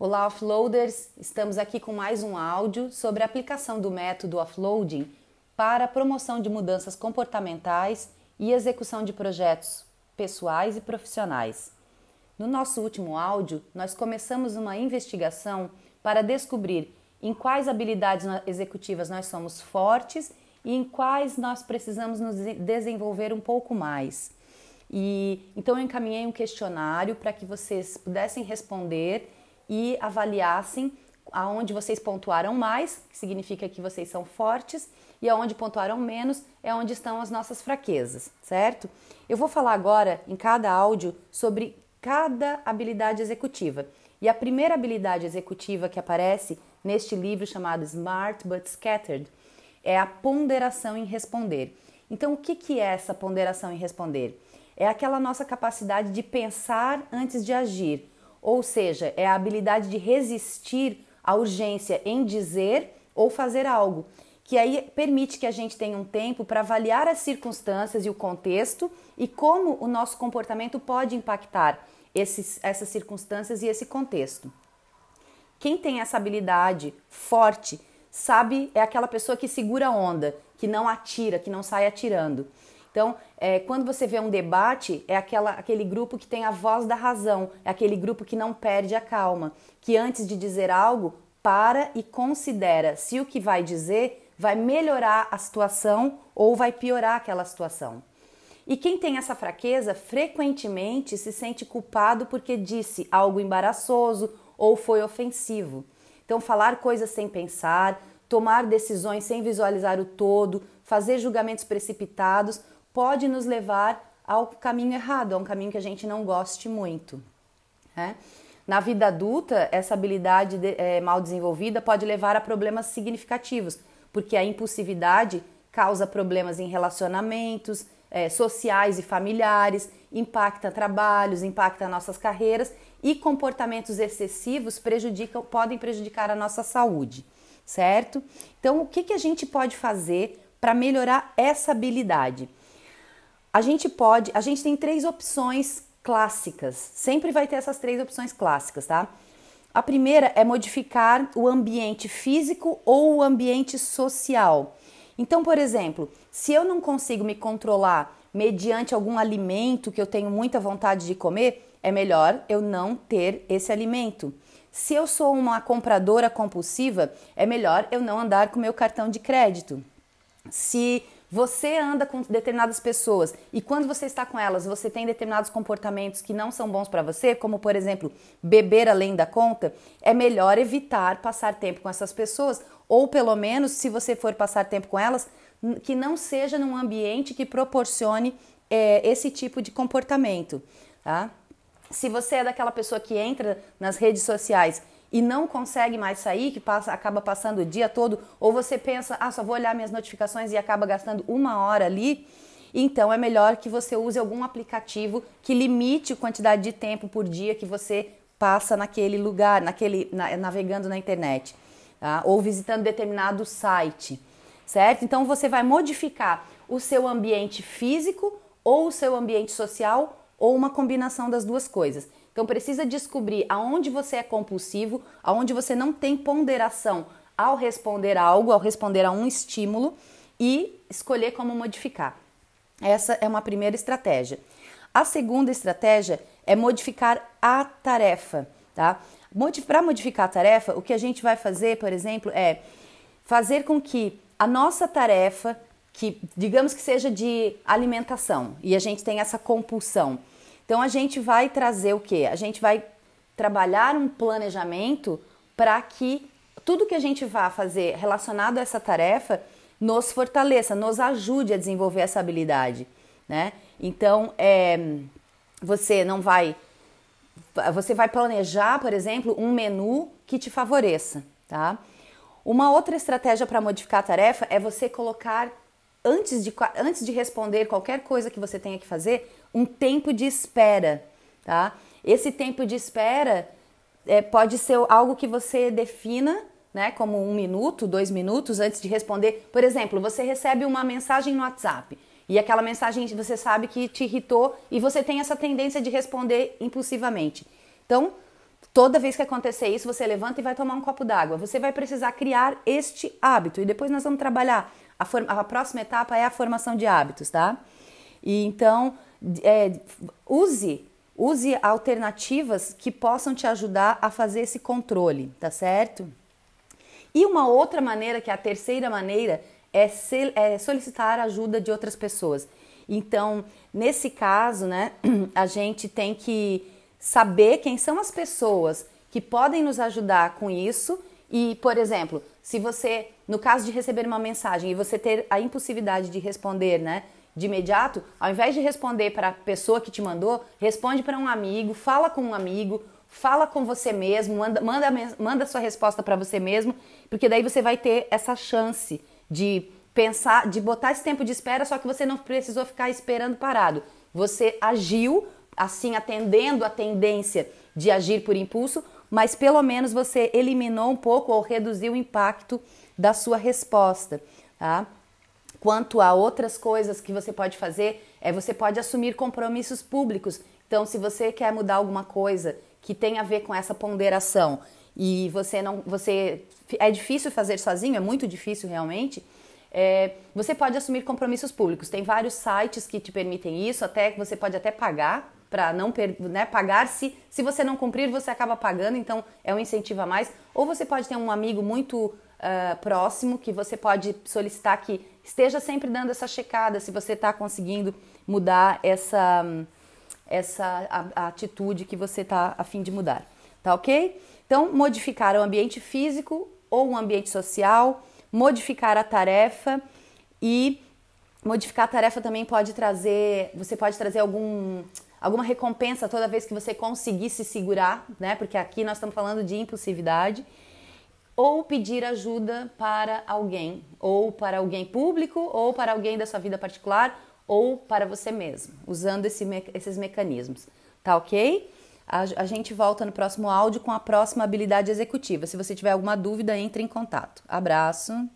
Olá, offloaders! Estamos aqui com mais um áudio sobre a aplicação do método offloading para a promoção de mudanças comportamentais e execução de projetos pessoais e profissionais. No nosso último áudio, nós começamos uma investigação para descobrir em quais habilidades executivas nós somos fortes e em quais nós precisamos nos desenvolver um pouco mais. E então eu encaminhei um questionário para que vocês pudessem responder e avaliassem aonde vocês pontuaram mais, que significa que vocês são fortes, e aonde pontuaram menos é onde estão as nossas fraquezas, certo? Eu vou falar agora em cada áudio sobre cada habilidade executiva. E a primeira habilidade executiva que aparece neste livro chamado Smart But Scattered é a ponderação em responder. Então, o que, que é essa ponderação em responder? É aquela nossa capacidade de pensar antes de agir, ou seja, é a habilidade de resistir à urgência em dizer ou fazer algo, que aí permite que a gente tenha um tempo para avaliar as circunstâncias e o contexto e como o nosso comportamento pode impactar esses, essas circunstâncias e esse contexto. Quem tem essa habilidade forte sabe é aquela pessoa que segura a onda, que não atira, que não sai atirando. Então, é, quando você vê um debate, é aquela, aquele grupo que tem a voz da razão, é aquele grupo que não perde a calma, que antes de dizer algo, para e considera se o que vai dizer vai melhorar a situação ou vai piorar aquela situação. E quem tem essa fraqueza frequentemente se sente culpado porque disse algo embaraçoso ou foi ofensivo. Então, falar coisas sem pensar, tomar decisões sem visualizar o todo, fazer julgamentos precipitados pode nos levar ao caminho errado, a um caminho que a gente não goste muito. Né? Na vida adulta, essa habilidade de, é, mal desenvolvida pode levar a problemas significativos, porque a impulsividade causa problemas em relacionamentos, é, sociais e familiares, impacta trabalhos, impacta nossas carreiras e comportamentos excessivos prejudicam, podem prejudicar a nossa saúde, certo? Então, o que, que a gente pode fazer para melhorar essa habilidade? A gente pode, a gente tem três opções clássicas, sempre vai ter essas três opções clássicas, tá? A primeira é modificar o ambiente físico ou o ambiente social. Então, por exemplo, se eu não consigo me controlar mediante algum alimento que eu tenho muita vontade de comer, é melhor eu não ter esse alimento. Se eu sou uma compradora compulsiva, é melhor eu não andar com meu cartão de crédito. Se você anda com determinadas pessoas e quando você está com elas, você tem determinados comportamentos que não são bons para você, como por exemplo, beber além da conta, é melhor evitar passar tempo com essas pessoas ou pelo menos, se você for passar tempo com elas, que não seja num ambiente que proporcione é, esse tipo de comportamento, tá? Se você é daquela pessoa que entra nas redes sociais e não consegue mais sair, que passa, acaba passando o dia todo, ou você pensa, ah, só vou olhar minhas notificações e acaba gastando uma hora ali, então é melhor que você use algum aplicativo que limite a quantidade de tempo por dia que você passa naquele lugar, naquele na, navegando na internet, tá? ou visitando determinado site, certo? Então você vai modificar o seu ambiente físico ou o seu ambiente social ou uma combinação das duas coisas. Então precisa descobrir aonde você é compulsivo, aonde você não tem ponderação ao responder a algo, ao responder a um estímulo e escolher como modificar. Essa é uma primeira estratégia. A segunda estratégia é modificar a tarefa, tá? Para modificar a tarefa, o que a gente vai fazer, por exemplo, é fazer com que a nossa tarefa, que digamos que seja de alimentação, e a gente tem essa compulsão, então a gente vai trazer o que? A gente vai trabalhar um planejamento para que tudo que a gente vá fazer relacionado a essa tarefa nos fortaleça, nos ajude a desenvolver essa habilidade, né? Então, é, você não vai, você vai planejar, por exemplo, um menu que te favoreça, tá? Uma outra estratégia para modificar a tarefa é você colocar antes de, antes de responder qualquer coisa que você tenha que fazer, um tempo de espera, tá? Esse tempo de espera é, pode ser algo que você defina, né, como um minuto, dois minutos antes de responder. Por exemplo, você recebe uma mensagem no WhatsApp e aquela mensagem você sabe que te irritou e você tem essa tendência de responder impulsivamente. Então, Toda vez que acontecer isso, você levanta e vai tomar um copo d'água. Você vai precisar criar este hábito. E depois nós vamos trabalhar. A, a próxima etapa é a formação de hábitos, tá? E então, é, use, use alternativas que possam te ajudar a fazer esse controle, tá certo? E uma outra maneira, que é a terceira maneira, é, é solicitar ajuda de outras pessoas. Então, nesse caso, né, a gente tem que saber quem são as pessoas que podem nos ajudar com isso. E, por exemplo, se você, no caso de receber uma mensagem e você ter a impossibilidade de responder, né, de imediato, ao invés de responder para a pessoa que te mandou, responde para um amigo, fala com um amigo, fala com você mesmo, manda, manda, manda sua resposta para você mesmo, porque daí você vai ter essa chance de pensar, de botar esse tempo de espera, só que você não precisou ficar esperando parado. Você agiu, assim, atendendo a tendência de agir por impulso, mas pelo menos você eliminou um pouco ou reduziu o impacto da sua resposta, tá? Quanto a outras coisas que você pode fazer, é você pode assumir compromissos públicos. Então, se você quer mudar alguma coisa que tem a ver com essa ponderação e você não, você é difícil fazer sozinho, é muito difícil realmente. É, você pode assumir compromissos públicos. Tem vários sites que te permitem isso, até você pode até pagar para não né, pagar se se você não cumprir você acaba pagando, então é um incentivo a mais. Ou você pode ter um amigo muito uh, próximo que você pode solicitar que esteja sempre dando essa checada se você está conseguindo mudar essa essa a, a atitude que você está a fim de mudar, tá ok? Então modificar o ambiente físico ou o ambiente social modificar a tarefa e modificar a tarefa também pode trazer, você pode trazer algum alguma recompensa toda vez que você conseguir se segurar, né? Porque aqui nós estamos falando de impulsividade. Ou pedir ajuda para alguém, ou para alguém público, ou para alguém da sua vida particular, ou para você mesmo, usando esse, esses mecanismos. Tá ok? A, a gente volta no próximo áudio com a próxima habilidade executiva. Se você tiver alguma dúvida, entre em contato. Abraço.